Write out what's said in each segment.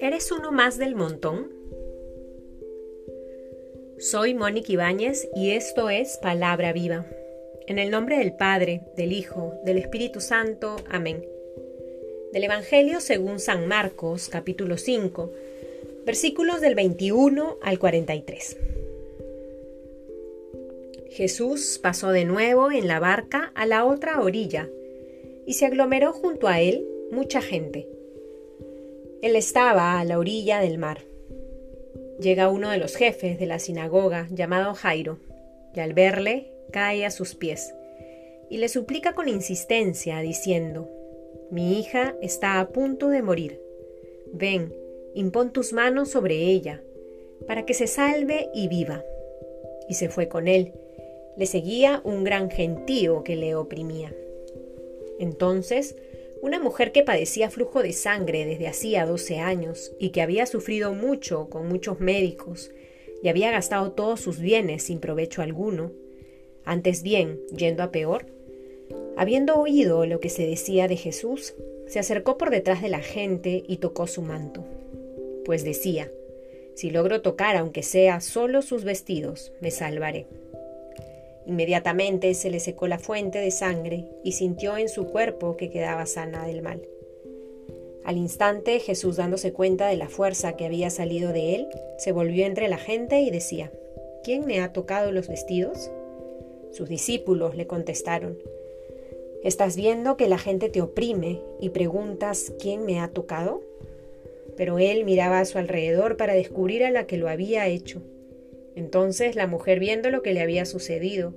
¿Eres uno más del montón? Soy Mónica Ibáñez y esto es Palabra Viva. En el nombre del Padre, del Hijo, del Espíritu Santo. Amén. Del Evangelio según San Marcos, capítulo 5, versículos del 21 al 43. Jesús pasó de nuevo en la barca a la otra orilla y se aglomeró junto a él mucha gente. Él estaba a la orilla del mar. Llega uno de los jefes de la sinagoga, llamado Jairo, y al verle cae a sus pies y le suplica con insistencia, diciendo, Mi hija está a punto de morir. Ven, impón tus manos sobre ella, para que se salve y viva. Y se fue con él. Le seguía un gran gentío que le oprimía. Entonces una mujer que padecía flujo de sangre desde hacía 12 años y que había sufrido mucho con muchos médicos y había gastado todos sus bienes sin provecho alguno, antes bien, yendo a peor, habiendo oído lo que se decía de Jesús, se acercó por detrás de la gente y tocó su manto, pues decía, si logro tocar aunque sea solo sus vestidos, me salvaré. Inmediatamente se le secó la fuente de sangre y sintió en su cuerpo que quedaba sana del mal. Al instante Jesús dándose cuenta de la fuerza que había salido de él, se volvió entre la gente y decía, ¿quién me ha tocado los vestidos? Sus discípulos le contestaron, ¿estás viendo que la gente te oprime y preguntas quién me ha tocado? Pero él miraba a su alrededor para descubrir a la que lo había hecho. Entonces la mujer, viendo lo que le había sucedido,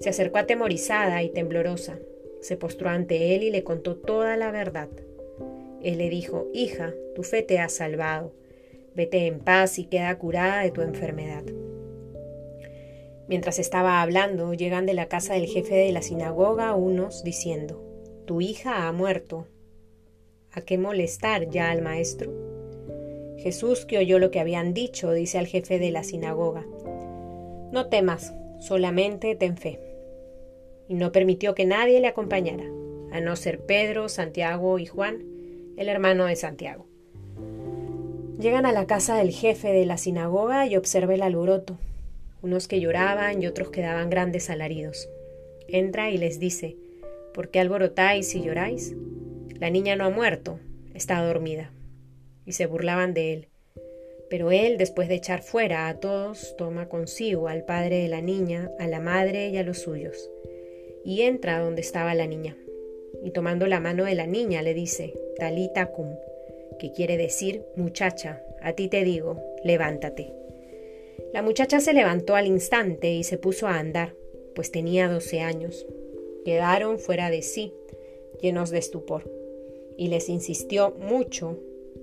se acercó atemorizada y temblorosa, se postró ante él y le contó toda la verdad. Él le dijo, Hija, tu fe te ha salvado, vete en paz y queda curada de tu enfermedad. Mientras estaba hablando, llegan de la casa del jefe de la sinagoga unos diciendo, Tu hija ha muerto. ¿A qué molestar ya al maestro? Jesús, que oyó lo que habían dicho, dice al jefe de la sinagoga, no temas, solamente ten fe. Y no permitió que nadie le acompañara, a no ser Pedro, Santiago y Juan, el hermano de Santiago. Llegan a la casa del jefe de la sinagoga y observa el alboroto, unos que lloraban y otros que daban grandes alaridos. Entra y les dice, ¿por qué alborotáis y lloráis? La niña no ha muerto, está dormida. Y se burlaban de él. Pero él, después de echar fuera a todos, toma consigo al padre de la niña, a la madre y a los suyos, y entra donde estaba la niña. Y tomando la mano de la niña le dice, Talita cum, que quiere decir, muchacha, a ti te digo, levántate. La muchacha se levantó al instante y se puso a andar, pues tenía doce años. Quedaron fuera de sí, llenos de estupor, y les insistió mucho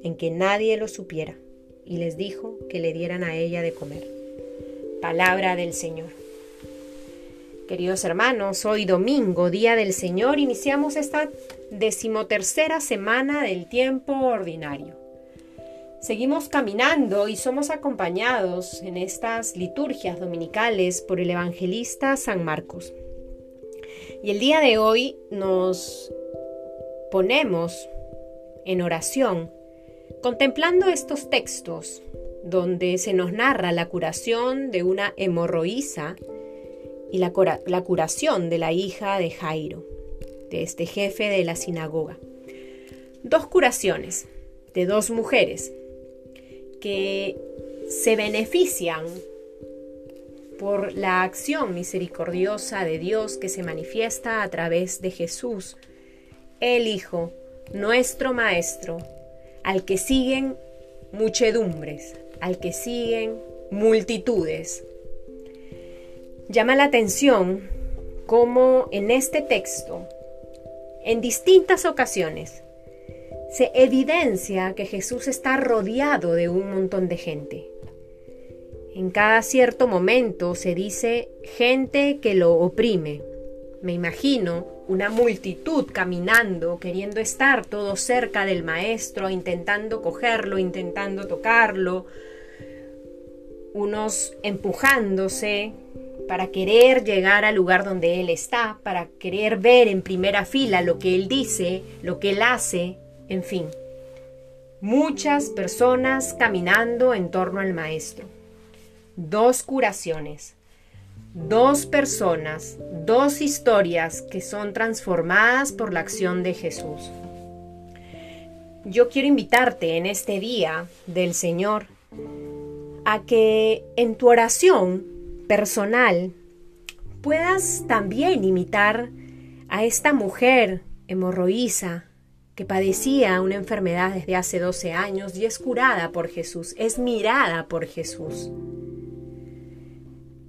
en que nadie lo supiera y les dijo que le dieran a ella de comer. Palabra del Señor. Queridos hermanos, hoy domingo, Día del Señor, iniciamos esta decimotercera semana del tiempo ordinario. Seguimos caminando y somos acompañados en estas liturgias dominicales por el evangelista San Marcos. Y el día de hoy nos ponemos en oración Contemplando estos textos, donde se nos narra la curación de una hemorroísa y la, la, curación de la hija de Jairo, de este jefe de la sinagoga. Dos curaciones de dos mujeres que se benefician por la acción misericordiosa de Dios que se manifiesta a través de Jesús, el Hijo, nuestro Maestro, al que siguen muchedumbres, al que siguen multitudes. Llama la atención cómo en este texto, en distintas ocasiones, se evidencia que Jesús está rodeado de un montón de gente. En cada cierto momento se dice gente que lo oprime. Me imagino una multitud caminando, queriendo estar todo cerca del maestro, intentando cogerlo, intentando tocarlo, unos empujándose para querer llegar al lugar donde Él está, para querer ver en primera fila lo que Él dice, lo que Él hace, en fin. Muchas personas caminando en torno al Maestro. Dos curaciones, dos personas, dos historias que son transformadas por la acción de Jesús. Yo quiero invitarte en este día del Señor a que en tu oración personal puedas también imitar a esta mujer hemorroísa que padecía una enfermedad desde hace 12 años y es curada por Jesús, es mirada por Jesús.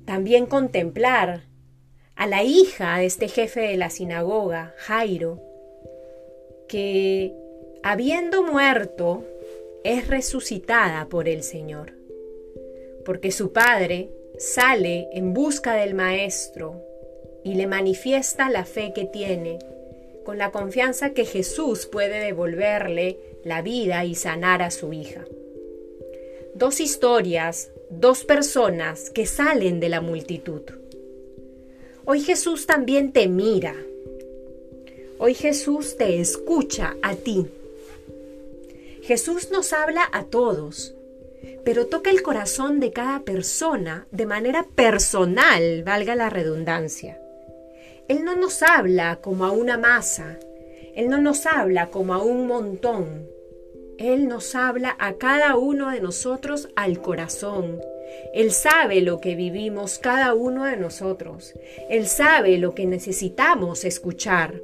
También contemplar a la hija de este jefe de la sinagoga, Jairo, que habiendo muerto, es resucitada por el Señor, porque su padre sale en busca del Maestro y le manifiesta la fe que tiene, con la confianza que Jesús puede devolverle la vida y sanar a su hija. Dos historias, dos personas que salen de la multitud. Hoy Jesús también te mira. Hoy Jesús te escucha a ti. Jesús nos habla a todos, pero toca el corazón de cada persona de manera personal, valga la redundancia. Él no nos habla como a una masa, Él no nos habla como a un montón, Él nos habla a cada uno de nosotros al corazón. Él sabe lo que vivimos cada uno de nosotros. Él sabe lo que necesitamos escuchar.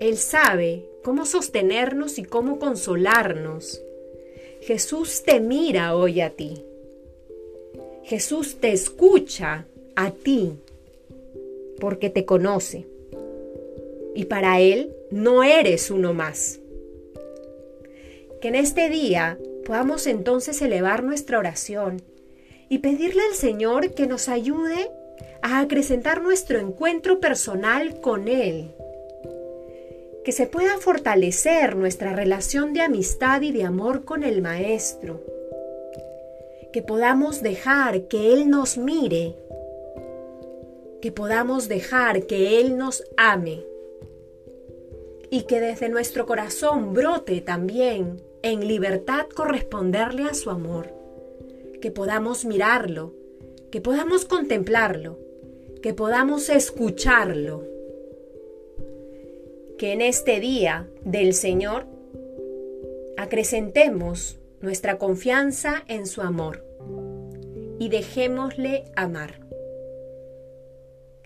Él sabe cómo sostenernos y cómo consolarnos. Jesús te mira hoy a ti. Jesús te escucha a ti porque te conoce. Y para Él no eres uno más. Que en este día podamos entonces elevar nuestra oración y pedirle al Señor que nos ayude a acrecentar nuestro encuentro personal con Él. Que se pueda fortalecer nuestra relación de amistad y de amor con el Maestro, que podamos dejar que Él nos mire, que podamos dejar que Él nos ame. Y que desde nuestro corazón brote también en libertad corresponderle a su amor, que podamos mirarlo, que podamos contemplarlo, que podamos escucharlo. Que en este día del Señor acrecentemos nuestra confianza en su amor y dejémosle amar.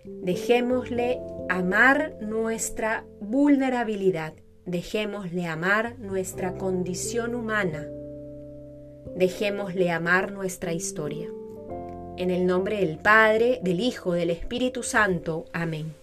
Dejémosle amar nuestra vulnerabilidad, dejémosle amar nuestra condición humana, dejémosle amar nuestra historia. En el nombre del Padre, del Hijo, del Espíritu Santo. Amén.